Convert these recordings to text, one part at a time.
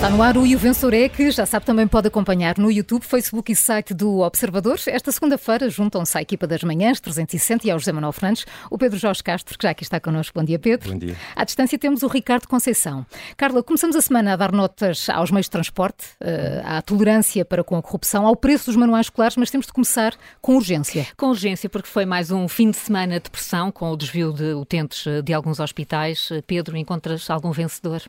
Está no ar o E o Vencedor é que já sabe também pode acompanhar no YouTube, Facebook e site do Observador. Esta segunda-feira juntam-se à equipa das manhãs 360 e ao José Manuel Fernandes, o Pedro Jorge Castro, que já aqui está connosco. Bom dia, Pedro. Bom dia. À distância temos o Ricardo Conceição. Carla, começamos a semana a dar notas aos meios de transporte, eh, à tolerância para com a corrupção, ao preço dos manuais escolares, mas temos de começar com urgência. Com urgência, porque foi mais um fim de semana de pressão com o desvio de utentes eh, de alguns hospitais. Eh, Pedro, encontras algum vencedor?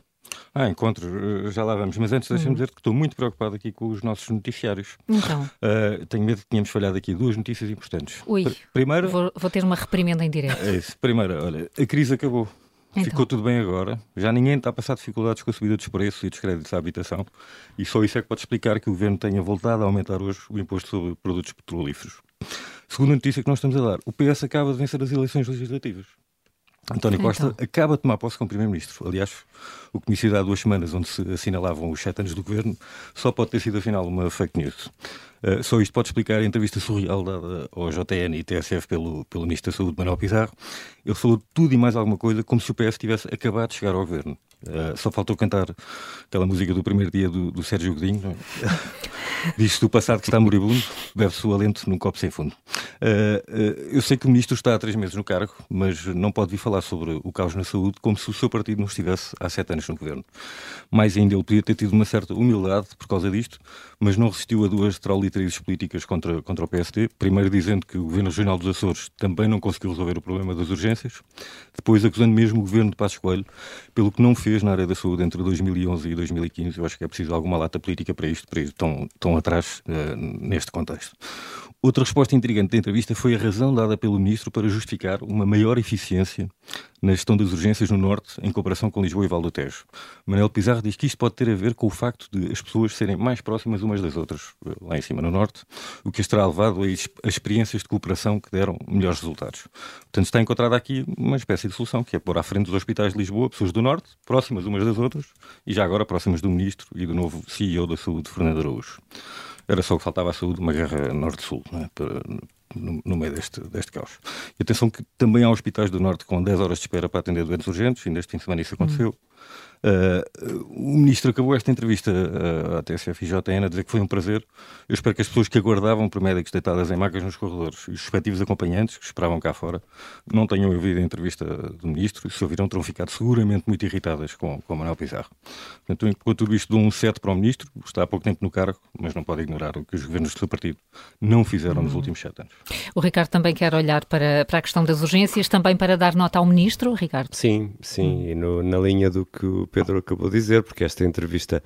Ah, encontro, já lá vamos. Mas antes deixa-me hum. dizer que estou muito preocupado aqui com os nossos noticiários. Então. Uh, tenho medo que tínhamos falhado aqui duas notícias importantes. Ui, primeiro, vou, vou, ter uma reprimenda em direto. É isso. Primeiro, olha, a crise acabou. Então. Ficou tudo bem agora. Já ninguém está a passar dificuldades com a subida dos preços e dos créditos à habitação. E só isso é que pode explicar que o governo tenha voltado a aumentar hoje o imposto sobre produtos petrolíferos. Segunda notícia que nós estamos a dar: o PS acaba de vencer as eleições legislativas. António então. Costa acaba de tomar posse como Primeiro-Ministro. Aliás, o que me há duas semanas, onde se assinalavam os sete anos do governo, só pode ter sido afinal uma fake news. Uh, só isto pode explicar a entrevista surreal dada ao JN e TSF pelo, pelo Ministro da Saúde, Manuel Pizarro. Ele falou tudo e mais alguma coisa como se o PS tivesse acabado de chegar ao governo. Uh, só faltou cantar aquela música do primeiro dia do, do Sérgio Godinho. É? Diz-se do passado que está moribundo, bebe-se o alento num copo sem fundo. Uh, uh, eu sei que o ministro está há três meses no cargo, mas não pode vir falar sobre o caos na saúde como se o seu partido não estivesse há sete anos no governo. Mais ainda, ele podia ter tido uma certa humildade por causa disto, mas não resistiu a duas trauliterias políticas contra, contra o PSD. Primeiro dizendo que o governo regional dos Açores também não conseguiu resolver o problema das urgências, depois acusando mesmo o governo de Passos Coelho pelo que não fez na área da saúde entre 2011 e 2015. Eu acho que é preciso alguma lata política para isto, para ir tão, tão atrás uh, neste contexto. Outra resposta intrigante da entrevista foi a razão dada pelo Ministro para justificar uma maior eficiência na gestão das urgências no Norte em comparação com Lisboa e Val do Tejo. Manuel Pizarro diz que isto pode ter a ver com o facto de as pessoas serem mais próximas umas das outras, lá em cima no Norte, o que as terá levado a experiências de cooperação que deram melhores resultados. Portanto, está encontrada aqui uma espécie de solução, que é pôr à frente dos hospitais de Lisboa pessoas do Norte, próximas umas das outras, e já agora próximas do Ministro e do novo CEO da Saúde, Fernando Araújo. Era só que faltava à saúde uma guerra norte-sul, é? No, meio deste, deste caos. E atenção que também há hospitais do Norte com 10 horas de espera para atender doentes urgentes, e neste fim de semana isso aconteceu. Hum. Uh, o ministro acabou esta entrevista uh, à TSF e JN a dizer que foi um prazer. Eu espero que as pessoas que aguardavam por médicos deitadas em macas nos corredores e os respectivos acompanhantes que esperavam cá fora não tenham ouvido a entrevista do ministro e se ouviram terão ficado seguramente muito irritadas com, com Manuel Pizarro. Portanto, enquanto tudo isto de um 7 para o ministro, está há pouco tempo no cargo, mas não pode ignorar o que os governos do seu partido não fizeram uhum. nos últimos sete anos. O Ricardo também quer olhar para, para a questão das urgências, também para dar nota ao ministro, Ricardo? Sim, sim, e no, na linha do que o Pedro acabou de dizer, porque esta entrevista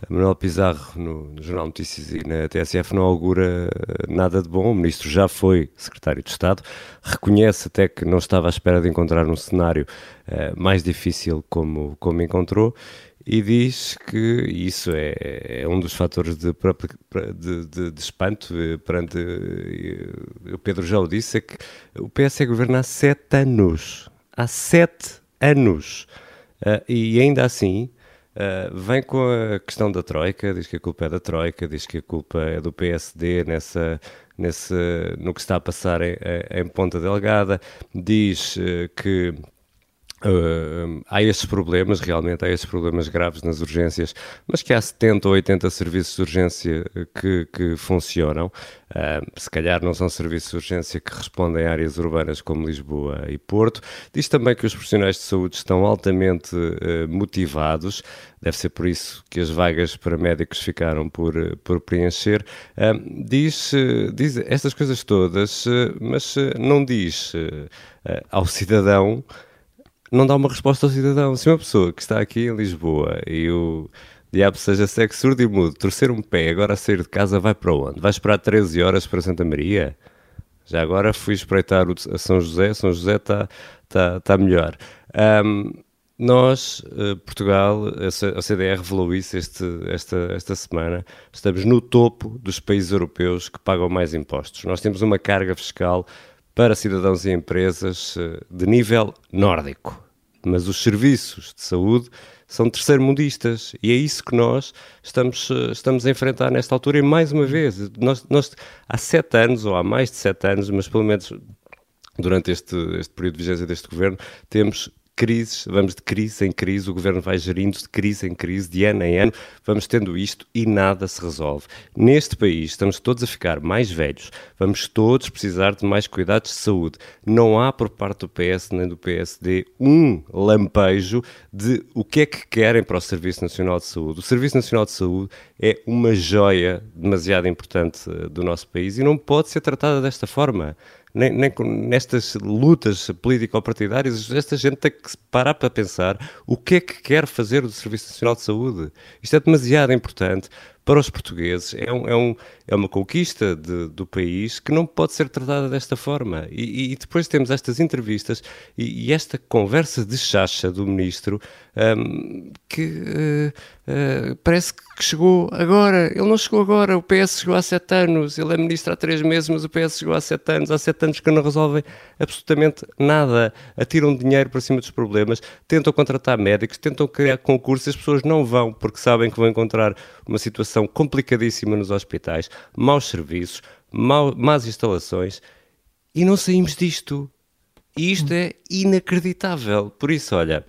a Manuel Pizarro no, no, Jornal Notícias e na TSF não augura nada de bom. O ministro já foi secretário de Estado, reconhece até que não estava à espera de encontrar um cenário uh, mais difícil como, como encontrou e diz que isso é, é um dos fatores de, de, de, de, espanto eh, perante. Eh, o Pedro já o disse: é que o PS é governa há sete anos. Há sete anos. Uh, e ainda assim uh, vem com a questão da Troika, diz que a culpa é da Troika, diz que a culpa é do PSD nessa, nesse, no que está a passar em, em Ponta Delgada, diz uh, que Uh, há estes problemas, realmente há estes problemas graves nas urgências, mas que há 70 ou 80 serviços de urgência que, que funcionam. Uh, se calhar não são serviços de urgência que respondem a áreas urbanas como Lisboa e Porto. Diz também que os profissionais de saúde estão altamente uh, motivados, deve ser por isso que as vagas para médicos ficaram por, por preencher. diz, diz estas coisas todas, mas não diz ao cidadão não dá uma resposta ao cidadão. Se uma pessoa que está aqui em Lisboa e o diabo seja cego, surdo e mudo, torcer um pé, agora a sair de casa, vai para onde? Vai esperar 13 horas para Santa Maria? Já agora fui espreitar a São José, São José está tá, tá melhor. Um, nós, uh, Portugal, a CDR revelou isso este, esta, esta semana, estamos no topo dos países europeus que pagam mais impostos. Nós temos uma carga fiscal para cidadãos e empresas eh, de nível nórdico. Mas os serviços de saúde são terceiro-mundistas e é isso que nós estamos, eh, estamos a enfrentar nesta altura. E mais uma vez, nós, nós há sete anos, ou há mais de sete anos, mas pelo menos durante este, este período de vigência deste governo, temos crises, vamos de crise em crise, o governo vai gerindo de crise em crise, de ano em ano, vamos tendo isto e nada se resolve. Neste país estamos todos a ficar mais velhos, vamos todos precisar de mais cuidados de saúde. Não há por parte do PS nem do PSD um lampejo de o que é que querem para o Serviço Nacional de Saúde. O Serviço Nacional de Saúde é uma joia demasiado importante eh, do nosso país e não pode ser tratada desta forma nem, nem nestas lutas político-partidárias, esta gente tem que parar para pensar o que é que quer fazer do Serviço Nacional de Saúde. Isto é demasiado importante para os portugueses. É, um, é, um, é uma conquista de, do país que não pode ser tratada desta forma. E, e depois temos estas entrevistas e, e, esta conversa de chacha do ministro um, que uh, uh, parece que chegou agora. Ele não chegou agora, o PS chegou há sete anos, ele é ministro há três meses, mas o PS chegou há sete anos. Há sete anos que não resolvem absolutamente nada. Atiram dinheiro para cima dos problemas, tentam contratar médicos, tentam criar concursos, as pessoas não vão porque sabem que vão encontrar uma situação complicadíssima nos hospitais, maus serviços, mau, más instalações e não saímos disto. E isto é inacreditável. Por isso, olha,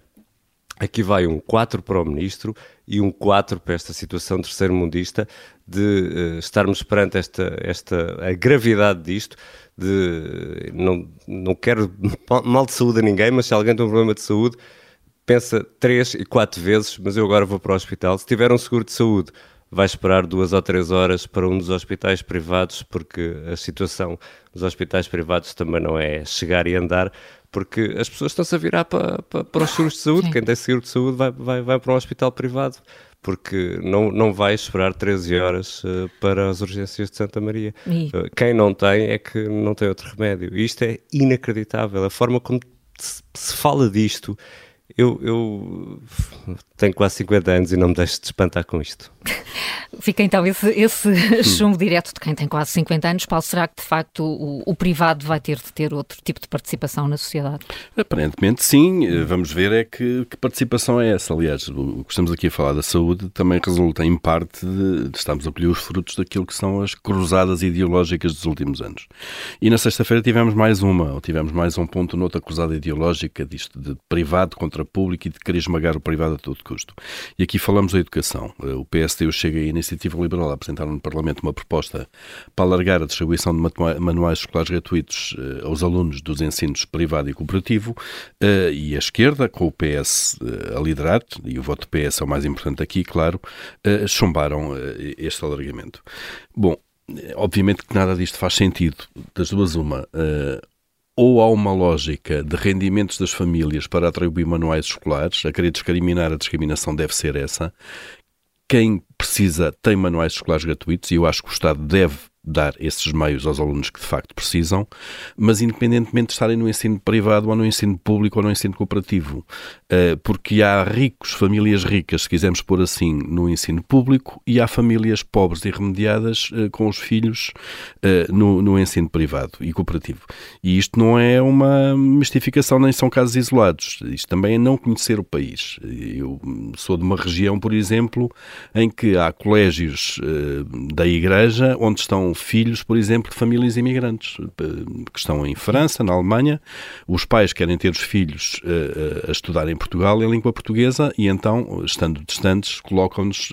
Aqui vai um 4 para o Ministro e um 4 para esta situação terceiro-mundista de uh, estarmos perante esta, esta, a gravidade disto, de não, não quero mal de saúde a ninguém, mas se alguém tem um problema de saúde, pensa três e quatro vezes, mas eu agora vou para o hospital. Se tiver um seguro de saúde, vai esperar duas ou três horas para um dos hospitais privados, porque a situação dos hospitais privados também não é chegar e andar, porque as pessoas estão-se a virar para, para, para os seguros de saúde. Sim. Quem tem seguro de saúde vai, vai, vai para um hospital privado, porque não, não vai esperar 13 horas uh, para as urgências de Santa Maria. Uh, quem não tem é que não tem outro remédio. E isto é inacreditável. A forma como se, se fala disto. Eu, eu tenho quase 50 anos e não me deixo de espantar com isto. Fica então esse, esse hum. chumbo direto de quem tem quase 50 anos. Paulo, será que de facto o, o, privado vai ter de ter outro tipo de participação na sociedade? Aparentemente sim. Eh, vamos ver é que, que participação é essa. Aliás, o que estamos aqui a falar da saúde também resulta em parte de, de estarmos a colher os frutos daquilo que são as cruzadas ideológicas dos últimos anos. E na sexta-feira tivemos mais uma, ou tivemos mais um ponto noutra cruzada ideológica disto de privado contra público e de querer esmagar o privado a todo custo. E aqui falamos da educação. Eh, o PSD chega a Iniciativa Liberal a apresentar no Parlamento uma proposta para alargar a distribuição de manuais escolares gratuitos uh, aos alunos dos ensinos privado e cooperativo uh, e a esquerda, com o PS uh, a liderar, e o voto PS é o mais importante aqui, claro, chumbaram este alargamento. Bom, obviamente que nada disto faz sentido. Das duas, uma ou há uma lógica de rendimentos das famílias para atribuir manuais escolares, a querer discriminar a discriminação deve ser essa. Quem precisa tem manuais escolares gratuitos e eu acho que o Estado deve dar esses meios aos alunos que de facto precisam, mas independentemente de estarem no ensino privado ou no ensino público ou no ensino cooperativo, eh, porque há ricos, famílias ricas, se quisermos pôr assim, no ensino público e há famílias pobres e remediadas eh, com os filhos eh, no, no ensino privado e cooperativo. E isto não é uma mistificação nem são casos isolados, isto também é não conhecer o país. Eu sou de uma região, por exemplo, em que há colégios da igreja onde estão filhos, por exemplo, de famílias imigrantes eh, que estão em França, na Alemanha. Os pais querem ter os filhos uh, a estudar em Portugal em língua portuguesa e então, estando distantes, colocam-nos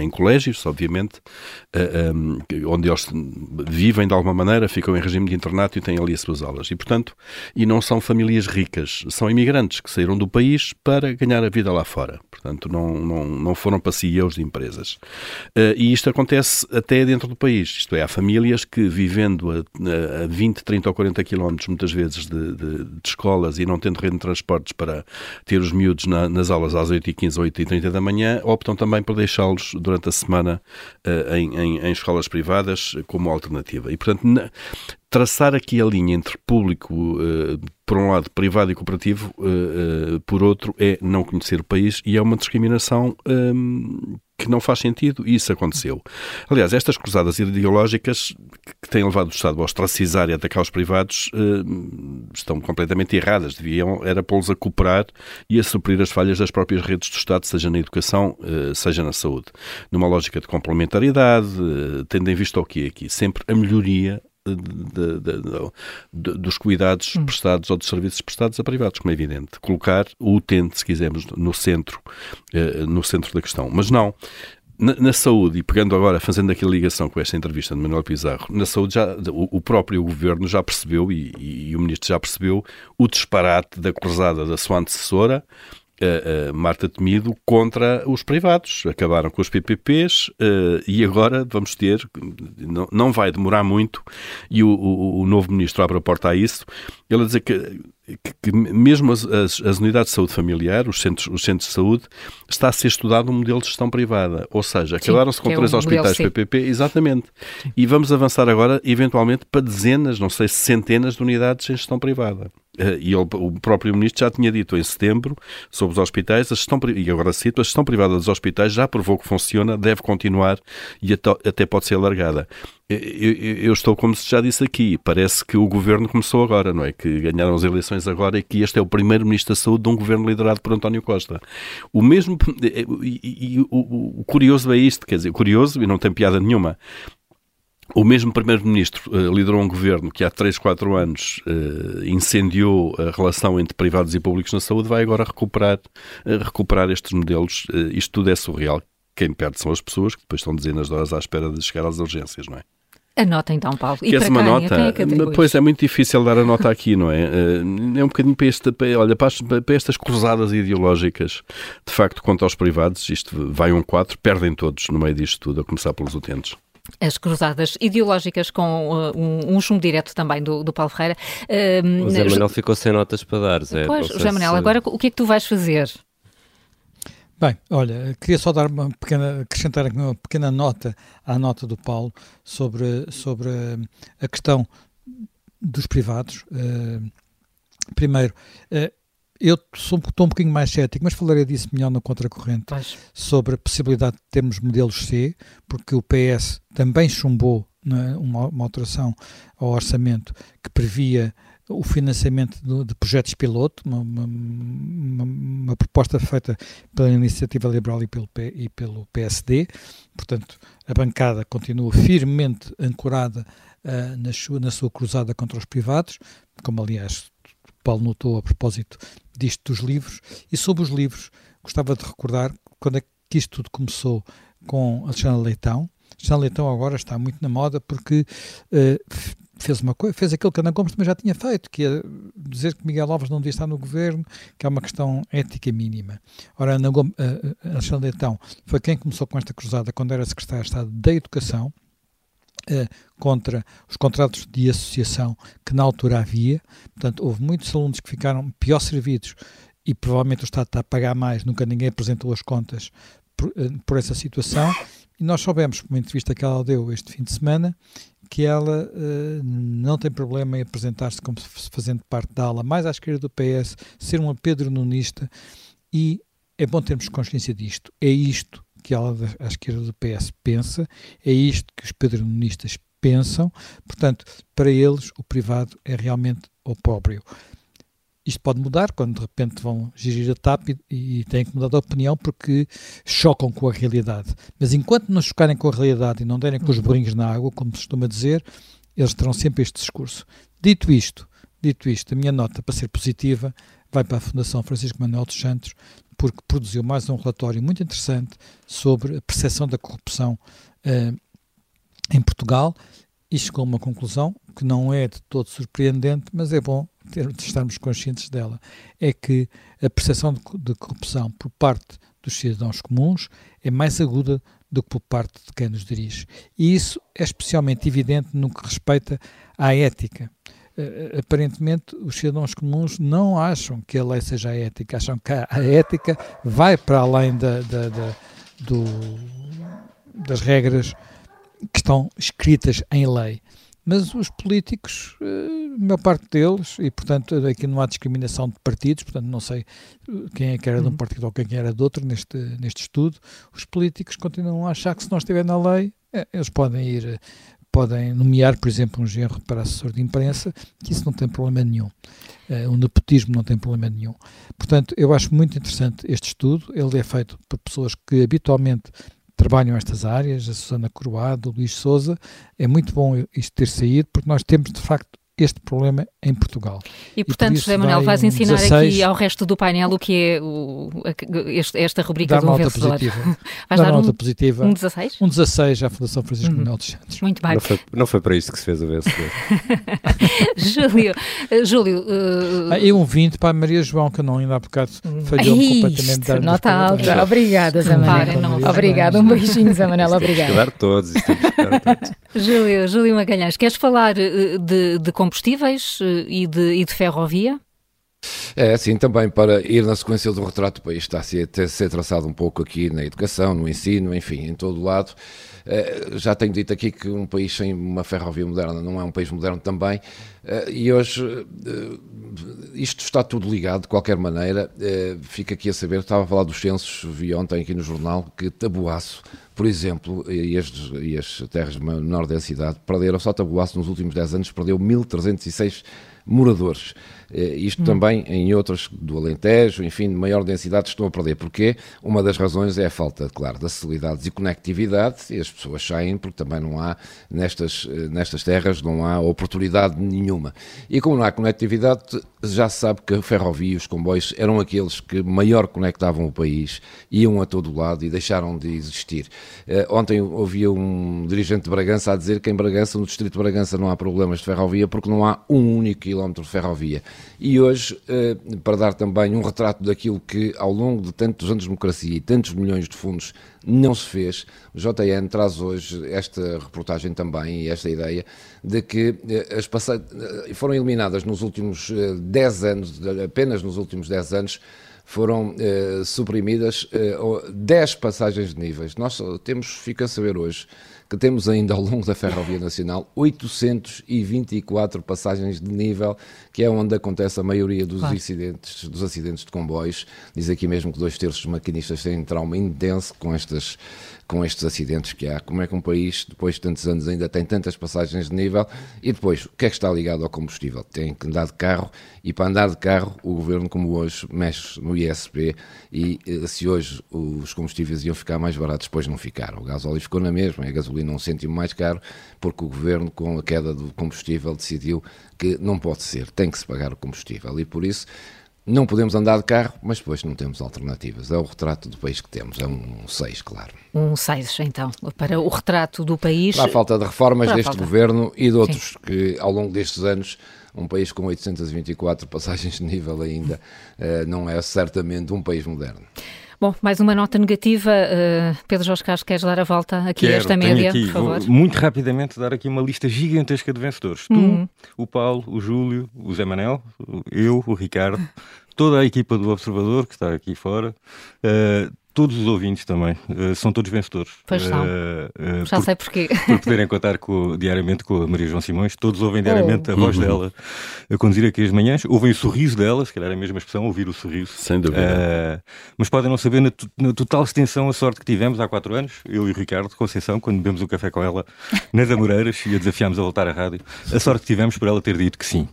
em colégios, obviamente, um, onde eles vivem de alguma maneira, ficam em regime de internato e têm ali as suas aulas. E, portanto, e não são famílias ricas, são imigrantes que saíram do país para ganhar a vida lá fora. Portanto, não, não, não foram para CEOs de empresas. e isto acontece até dentro do país, isto é, há famílias que, vivendo a, a 20, 30 ou 40 quilómetros, muitas vezes, de, de, de, escolas e não tendo rede de transportes para ter os miúdos na, nas aulas às 8h15 ou 8h30 da manhã, optam também por deixá-los durante a semana uh, em, em, em, escolas privadas como alternativa. E, portanto, na, traçar aqui a linha entre público, uh, por um lado, privado e cooperativo, por outro, é não conhecer o país e é uma discriminação um, que não faz sentido e isso aconteceu. Aliás, estas cruzadas ideológicas que têm levado o Estado a ostracizar e atacar os privados uh, estão completamente erradas. Deviam era pô-los a cooperar e a suprir as falhas das próprias redes do Estado, seja na educação, uh, seja na saúde. Numa lógica de complementariedade, uh, tendo em vista o que aqui? Sempre a melhoria de, de, de, dos cuidados hum. prestados ou dos serviços prestados a privados, como é evidente. Colocar o utente, se quisermos, no centro, uh, no centro da questão. Mas não. Na, na, saúde, e pegando agora, fazendo aqui a ligação com esta entrevista de Manuel Pizarro, na saúde já, o, o próprio governo já percebeu, e, e, e, o ministro já percebeu, o disparate da cruzada da sua antecessora, Marta Temido contra os privados. Acabaram com os PPPs uh, eh, e agora vamos ter, não, não vai demorar muito, e o, o, o novo ministro abre a porta a isso, ele a dizer que que, que mesmo as, as, as, unidades de saúde familiar, os centros, os centros de saúde, está a ser estudado um modelo de gestão privada. Ou seja, acabaram-se com três é hospitais PPP, exatamente. Sim. E vamos avançar agora, eventualmente, para dezenas, não sei se centenas de unidades em gestão privada. Eh, e ele, o próprio Ministro já tinha dito em setembro sobre os hospitais, a gestão, e agora cito, a gestão privada dos hospitais já provou que funciona, deve continuar e até pode ser alargada. Eu, eu, estou, como se já disse aqui, parece que o governo começou agora, não é? Que ganharam as eleições agora e que este é o primeiro Ministro da Saúde de um governo liderado por António Costa. O mesmo. E, e o, o, curioso é isto, quer dizer, curioso e não tem piada nenhuma. O mesmo Primeiro-Ministro uh, liderou um governo que há 3, 4 anos uh, incendiou a relação entre privados e públicos na saúde, vai agora recuperar, uh, recuperar estes modelos. isto tudo é surreal. Quem perde são as pessoas que depois estão dezenas de horas à espera de chegar às urgências, não é? A nota então, Paulo. E Queres uma quem? nota? É pois é muito difícil dar a nota aqui, não é? É um bocadinho para, este, para, olha, para, para estas cruzadas ideológicas, de facto, quanto aos privados, isto vai um 4, perdem todos no meio disto tudo, a começar pelos utentes as cruzadas ideológicas com uh, um, um chumbo direto também do, do Paulo Ferreira. Uh, o Zé Manuel ficou sem notas para dar, Zé. Pois, José Manuel, se... agora o que é que tu vais fazer? Bem, olha, queria só dar uma pequena, acrescentar uma pequena nota à nota do Paulo sobre, sobre a questão dos privados. Uh, primeiro, uh, eu sou, estou um bocadinho mais cético, mas falarei disso melhor no Contracorrente, pois. sobre a possibilidade de termos modelos C, porque o PS também chumbou né, uma, uma alteração ao orçamento que previa o financiamento de projetos piloto, uma, uma, uma, proposta feita pela Iniciativa Liberal e pelo, e pelo PSD. Portanto, a bancada continua firmemente ancorada uh, na, sua, na sua cruzada contra os privados, como aliás Paulo notou a propósito disto dos livros. E sobre os livros, gostava de recordar quando é que isto tudo começou com Alexandre Leitão. Alexandre Leitão agora está muito na moda porque uh, fez uma coisa, fez aquilo que Ana Gomes também já tinha feito, que é dizer que Miguel Alves não devia estar no governo, que é uma questão ética mínima. Ora, Ana Gomes, uh, Alexandre Leitão foi quem começou com esta cruzada quando era secretário de Estado da Educação, uh, contra os contratos de associação que na altura havia. Portanto, houve muitos alunos que ficaram pior servidos e provavelmente o Estado está a pagar mais, nunca ninguém apresentou as contas por, uh, por essa situação. E nós soubemos, por uma entrevista que ela deu este fim de semana, que ela uh, não tem problema em apresentar-se como fazendo parte da ala mais à esquerda do PS, ser uma Pedro Nunista e é bom termos consciência disto. É isto que a ala à esquerda do PS pensa, é isto que os Pedro Nunistas pensam, portanto, para eles o privado é realmente opróbrio. Isto pode mudar quando de repente vão gerir a TAP e, e têm que mudar de opinião porque chocam com a realidade. Mas enquanto não chocarem com a realidade e não derem com os burrinhos na água, como se costuma dizer, eles terão sempre este discurso. Dito isto, dito isto, a minha nota para ser positiva vai para a Fundação Francisco Manuel dos Santos, porque produziu mais um relatório muito interessante sobre a percepção da corrupção uh, em Portugal e chegou a uma conclusão que não é de todo surpreendente, mas é bom ter, estarmos conscientes dela. É que a percepção de, de corrupção por parte dos cidadãos comuns é mais aguda do que por parte de quem nos dirige. E isso é especialmente evidente no que respeita à ética. Uh, aparentemente, os cidadãos comuns não acham que a lei seja ética, acham que a, a ética vai para além da, da, da, do, das regras que estão escritas em lei. Mas os políticos, eh, a maior parte deles, e portanto aqui não há discriminação de partidos, portanto não sei eh, quem é que era de um uhum. partido ou quem era de outro neste, neste estudo, os políticos continuam a achar que se não estiver na lei, eh, eles podem ir, podem nomear, por exemplo, um genro para assessor de imprensa, que isso não tem problema nenhum. O nepotismo não tem problema nenhum. Portanto, eu acho muito interessante este estudo, ele é feito por pessoas que habitualmente trabalham estas áreas, a Susana Coroado, o Luís Souza. É muito bom isto ter saído, porque nós temos, de facto, este problema em Portugal. E, portanto, e por José Manuel, vais ensinar 16, aqui ao resto do painel o que é o, este, esta rubrica do vencedor. Positiva. vais dar, dar nota um, positiva. Um 16? Um 16 à Fundação Francisco uhum. Manuel dos Santos. Muito bem. Não foi, não foi para isto que se fez o vencedor. Júlio, uh, Júlio... Uh... Ah, e um 20 para a Maria João, que não ainda há bocado falhou-me completamente. Dar nota alta. Obrigada, Zé Manuel. Obrigada. Um beijinho, Zé Manuel. Obrigada. todos. todos. Júlio, Júlio Magalhães, queres falar de, de combustíveis eh, e de, e de ferrovia? É, sim, também para ir na sequência do retrato, o país está a ser, a ser traçado um pouco aqui na educação, no ensino, enfim, em todo o lado. Eh, já tenho dito aqui que um país sem uma ferrovia moderna não é um país moderno também, e hoje isto está tudo ligado, de qualquer maneira. Fica aqui a saber, estava a falar dos censos, vi ontem aqui no jornal, que Tabuaço, por exemplo, e as, e as terras de menor densidade, perderam, só Tabuaço nos últimos 10 anos perdeu 1.306 moradores. Eh, isto hum. também em outras do Alentejo, enfim, de maior densidade estão a perder. Porquê? Uma das razões é a falta, claro, de acessibilidade e conectividade e as pessoas saem porque também não há, nestas, eh, nestas terras, não há oportunidade nenhuma. E como não há conectividade, já se sabe que a ferrovia os comboios eram aqueles que maior conectavam o país, iam a todo lado e deixaram de existir. Uh, ontem ouvia um dirigente de Bragança a dizer que em Bragança, no distrito de Bragança, não há problemas de ferrovia porque não há um único quilómetro de ferrovia. E hoje, uh, para dar também um retrato daquilo que ao longo de tantos anos de democracia e tantos milhões de fundos não se fez, o JN traz hoje esta reportagem também e esta ideia de que uh, as passagens foram eliminadas nos últimos 10 anos, apenas nos últimos 10 anos, foram eh, suprimidas eh, 10 passagens de níveis. Nós temos, fica a saber hoje, que temos ainda ao longo da Ferrovia Nacional 824 passagens de nível, que é onde acontece a maioria dos, claro. incidentes, dos acidentes de comboios. Diz aqui mesmo que dois terços dos maquinistas têm trauma intenso com estas com estes acidentes que há. Como é que um país, depois de tantos anos, ainda tem tantas passagens de nível? E depois, o que é que está ligado ao combustível? Tem que andar de carro e para andar de carro, o governo, como hoje, mexe no ISP e eh, se hoje os combustíveis iam ficar mais baratos, depois não ficaram. O gás óleo ficou na mesma, a gasolina um cêntimo mais caro, porque o governo, com a queda do combustível, decidiu que não pode ser, tem que se pagar o combustível. E por isso não podemos andar de carro, mas depois não temos alternativas. É o retrato do país que temos. É um 6, claro. Um 6, então, para o retrato do país. Para a falta de reformas deste falta. governo e de outros Sim. que, ao longo destes anos, um país com 824 passagens de nível ainda, eh, não é certamente um país moderno. Bom, mais uma nota negativa. Uh, Pedro Jorge Carlos, queres dar a volta aqui a esta média, aqui, por favor? Vou muito rapidamente dar aqui uma lista gigantesca de vencedores. Uhum. Tu, o Paulo, o Júlio, o Zé Manel, eu, o Ricardo, toda a equipa do Observador que está aqui fora. Uh, todos os ouvintes também, uh, são todos vencedores. Pois são. Uh, uh, Já por, sei porquê. Por poderem contar com, diariamente com a Maria João Simões, todos ouvem diariamente oh. a voz uhum. dela a conduzir aqui as manhãs, ouvem o sorriso dela, se calhar é a mesma expressão, ouvir o sorriso. Sem dúvida. mas podem não saber na, na, total extensão a sorte que tivemos há quatro anos, eu e o Ricardo Conceição, quando bebemos um café com ela nas Amoreiras e a desafiámos a voltar à rádio, a sorte que tivemos por ela ter dito que sim.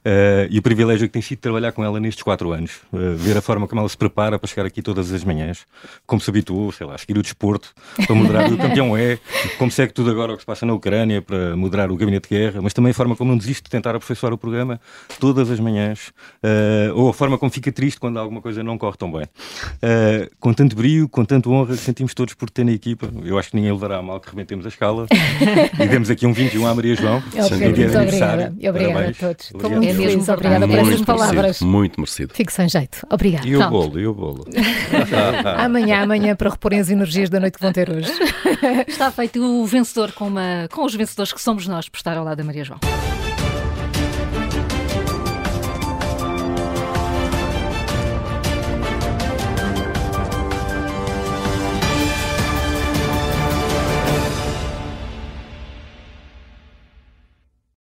Uh, e o privilégio que tem sido trabalhar com ela nestes quatro anos, uh, ver a forma como ela se prepara para chegar aqui todas as manhãs, como se habituou, sei lá, a seguir o desporto, para moderar o campeão é, como segue tudo agora o que se passa na Ucrânia, para moderar o gabinete de guerra, mas também a forma como não desiste de tentar aperfeiçoar o programa todas as manhãs, uh, ou a forma como fica triste quando alguma coisa não corre tão bem. com tanto brio, com tanto honra que sentimos todos por ter na equipa, eu acho que ninguém levará a mal que rebentemos a escala e demos aqui um 21 à Maria João. É okay, muito obrigada. Obrigada a todos. Estou muito é feliz, obrigada por essas palavras. Muito merecido. Fico sem jeito. Obrigada. E o bolo, e o bolo. amanhã, amanhã, para reporem as energias da noite que vão ter hoje. Está feito o vencedor com, uma, com os vencedores que somos nós por estar ao lado da Maria João.